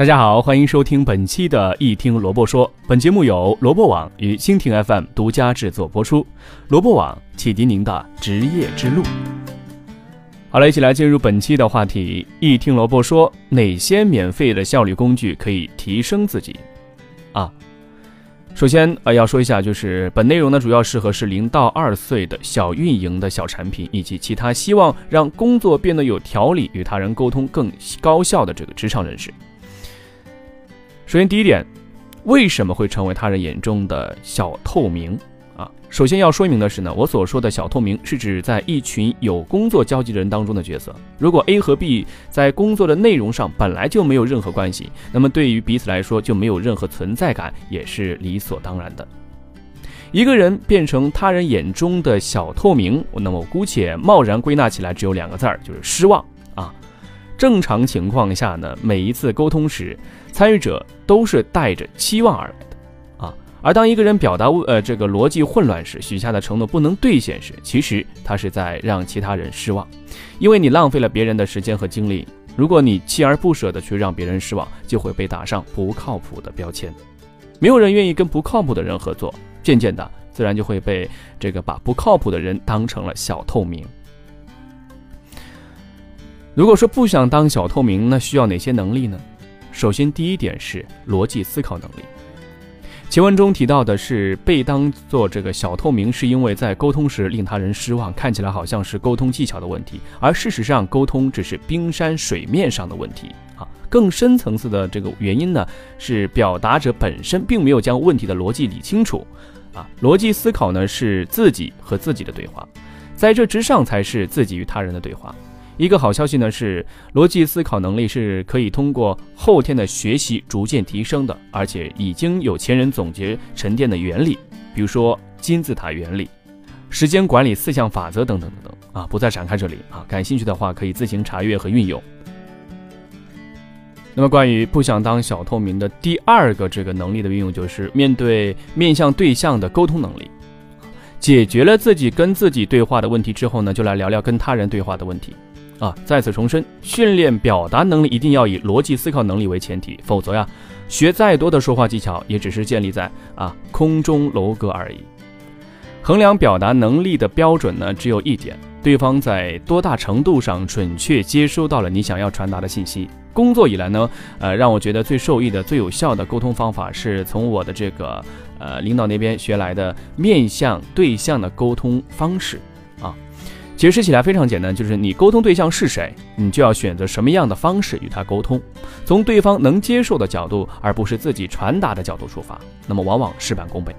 大家好，欢迎收听本期的《一听萝卜说》。本节目由萝卜网与蜻蜓 FM 独家制作播出。萝卜网启迪您的职业之路。好了，一起来进入本期的话题。一听萝卜说，哪些免费的效率工具可以提升自己？啊，首先呃要说一下，就是本内容呢主要适合是零到二岁的小运营的小产品，以及其他希望让工作变得有条理、与他人沟通更高效的这个职场人士。首先，第一点，为什么会成为他人眼中的小透明啊？首先要说明的是呢，我所说的小透明是指在一群有工作交集的人当中的角色。如果 A 和 B 在工作的内容上本来就没有任何关系，那么对于彼此来说就没有任何存在感，也是理所当然的。一个人变成他人眼中的小透明，那么我姑且贸然归纳起来，只有两个字儿，就是失望。正常情况下呢，每一次沟通时，参与者都是带着期望而来的，啊，而当一个人表达呃这个逻辑混乱时，许下的承诺不能兑现时，其实他是在让其他人失望，因为你浪费了别人的时间和精力。如果你锲而不舍的去让别人失望，就会被打上不靠谱的标签。没有人愿意跟不靠谱的人合作，渐渐的，自然就会被这个把不靠谱的人当成了小透明。如果说不想当小透明，那需要哪些能力呢？首先，第一点是逻辑思考能力。前文中提到的是被当做这个小透明，是因为在沟通时令他人失望，看起来好像是沟通技巧的问题，而事实上，沟通只是冰山水面上的问题啊。更深层次的这个原因呢，是表达者本身并没有将问题的逻辑理清楚啊。逻辑思考呢，是自己和自己的对话，在这之上才是自己与他人的对话。一个好消息呢是，逻辑思考能力是可以通过后天的学习逐渐提升的，而且已经有前人总结沉淀的原理，比如说金字塔原理、时间管理四项法则等等等等啊，不再展开这里啊，感兴趣的话可以自行查阅和运用。那么关于不想当小透明的第二个这个能力的运用，就是面对面向对象的沟通能力。解决了自己跟自己对话的问题之后呢，就来聊聊跟他人对话的问题。啊，再次重申，训练表达能力一定要以逻辑思考能力为前提，否则呀，学再多的说话技巧也只是建立在啊空中楼阁而已。衡量表达能力的标准呢，只有一点：对方在多大程度上准确接收到了你想要传达的信息。工作以来呢，呃，让我觉得最受益的、最有效的沟通方法，是从我的这个呃领导那边学来的面向对象的沟通方式。解释起来非常简单，就是你沟通对象是谁，你就要选择什么样的方式与他沟通，从对方能接受的角度，而不是自己传达的角度出发，那么往往事半功倍。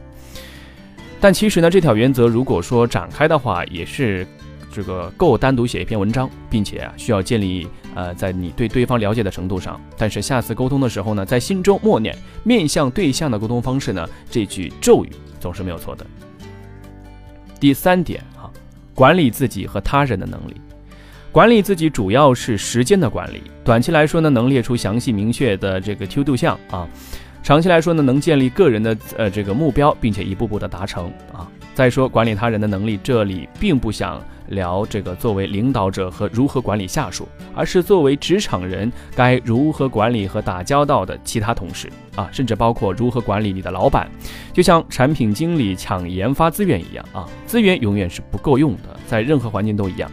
但其实呢，这条原则如果说展开的话，也是这个够单独写一篇文章，并且啊需要建立呃在你对对方了解的程度上。但是下次沟通的时候呢，在心中默念面向对象的沟通方式呢，这句咒语总是没有错的。第三点。管理自己和他人的能力，管理自己主要是时间的管理。短期来说呢，能列出详细明确的这个 to do 项啊；长期来说呢，能建立个人的呃这个目标，并且一步步的达成啊。再说管理他人的能力，这里并不想聊这个作为领导者和如何管理下属，而是作为职场人该如何管理和打交道的其他同事啊，甚至包括如何管理你的老板。就像产品经理抢研发资源一样啊，资源永远是不够用的，在任何环境都一样，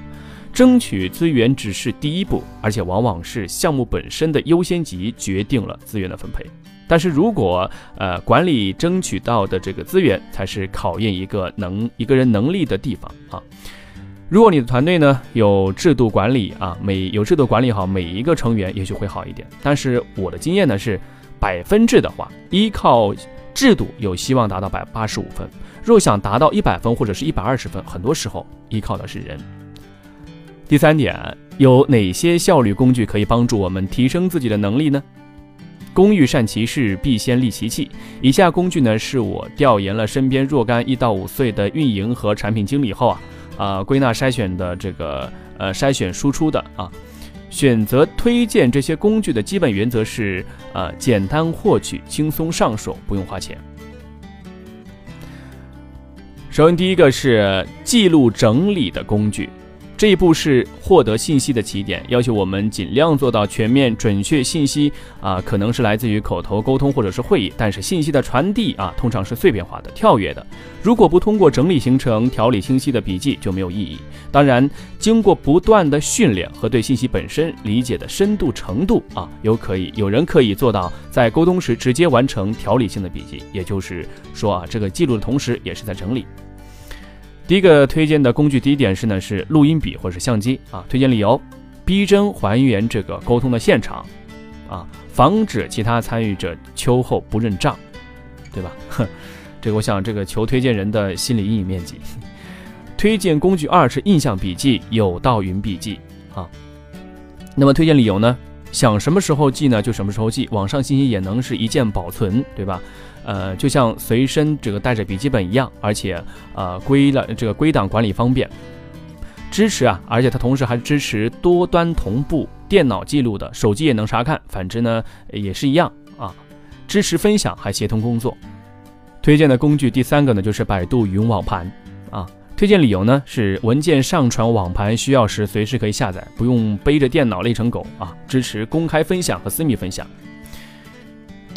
争取资源只是第一步，而且往往是项目本身的优先级决定了资源的分配。但是如果呃管理争取到的这个资源才是考验一个能一个人能力的地方啊，如果你的团队呢有制度管理啊，每有制度管理好每一个成员也许会好一点。但是我的经验呢是百分制的话，依靠制度有希望达到百八十五分，若想达到一百分或者是一百二十分，很多时候依靠的是人。第三点，有哪些效率工具可以帮助我们提升自己的能力呢？工欲善其事，必先利其器。以下工具呢，是我调研了身边若干一到五岁的运营和产品经理后啊，啊归纳筛选的这个呃筛选输出的啊。选择推荐这些工具的基本原则是呃简单获取，轻松上手，不用花钱。首先第一个是记录整理的工具这一步是获得信息的起点，要求我们尽量做到全面准确。信息啊，可能是来自于口头沟通或者是会议，但是信息的传递啊，通常是碎片化的、跳跃的。如果不通过整理形成条理清晰的笔记，就没有意义。当然，经过不断的训练和对信息本身理解的深度程度啊，有可以有人可以做到在沟通时直接完成条理性的笔记，也就是说啊，这个记录的同时也是在整理。第一个推荐的工具，第一点是呢，是录音笔或者是相机啊。推荐理由：逼真还原这个沟通的现场，啊，防止其他参与者秋后不认账，对吧？哼 这个我想这个求推荐人的心理阴影面积。推荐工具二是印象笔记，有道云笔记啊。那么推荐理由呢？想什么时候记呢，就什么时候记。网上信息也能是一键保存，对吧？呃，就像随身这个带着笔记本一样，而且呃归了这个归档管理方便，支持啊，而且它同时还支持多端同步，电脑记录的，手机也能查看，反之呢也是一样啊，支持分享还协同工作。推荐的工具第三个呢就是百度云网盘啊，推荐理由呢是文件上传网盘需要时随时可以下载，不用背着电脑累成狗啊，支持公开分享和私密分享。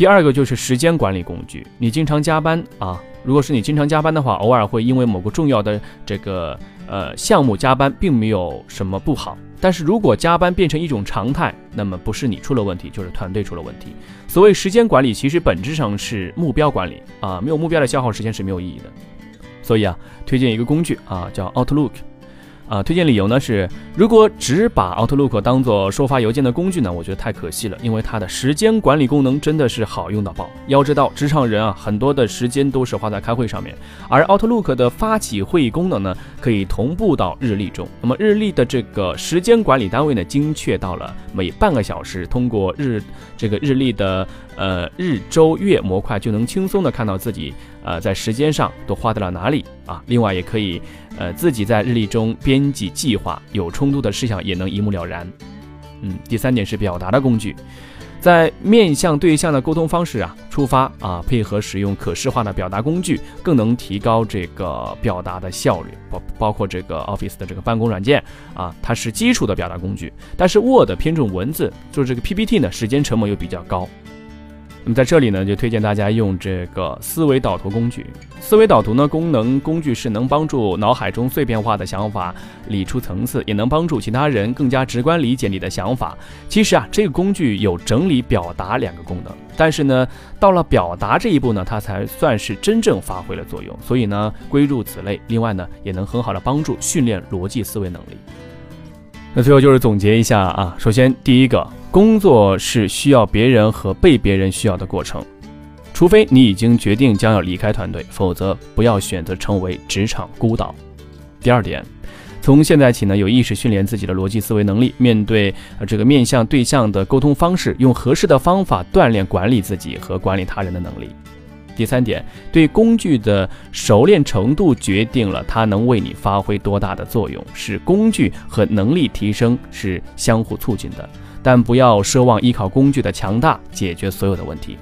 第二个就是时间管理工具。你经常加班啊，如果是你经常加班的话，偶尔会因为某个重要的这个呃项目加班，并没有什么不好。但是如果加班变成一种常态，那么不是你出了问题，就是团队出了问题。所谓时间管理，其实本质上是目标管理啊，没有目标的消耗时间是没有意义的。所以啊，推荐一个工具啊，叫 Outlook。啊，推荐理由呢是，如果只把 Outlook 当做收发邮件的工具呢，我觉得太可惜了，因为它的时间管理功能真的是好用到爆。要知道，职场人啊，很多的时间都是花在开会上面，而 Outlook 的发起会议功能呢，可以同步到日历中。那么日历的这个时间管理单位呢，精确到了每半个小时，通过日这个日历的呃日周月模块，就能轻松的看到自己呃在时间上都花在了哪里啊。另外也可以。呃，自己在日历中编辑计划，有冲突的事项也能一目了然。嗯，第三点是表达的工具，在面向对象的沟通方式啊出发啊，配合使用可视化的表达工具，更能提高这个表达的效率。包包括这个 Office 的这个办公软件啊，它是基础的表达工具，但是 Word 偏重文字，做这个 PPT 呢，时间成本又比较高。那么在这里呢，就推荐大家用这个思维导图工具。思维导图呢，功能工具是能帮助脑海中碎片化的想法理出层次，也能帮助其他人更加直观理解你的想法。其实啊，这个工具有整理、表达两个功能，但是呢，到了表达这一步呢，它才算是真正发挥了作用。所以呢，归入此类。另外呢，也能很好的帮助训练逻辑思维能力。那最后就是总结一下啊，首先第一个。工作是需要别人和被别人需要的过程，除非你已经决定将要离开团队，否则不要选择成为职场孤岛。第二点，从现在起呢，有意识训练自己的逻辑思维能力，面对呃这个面向对象的沟通方式，用合适的方法锻炼管理自己和管理他人的能力。第三点，对工具的熟练程度决定了它能为你发挥多大的作用，是工具和能力提升是相互促进的。但不要奢望依靠工具的强大解决所有的问题。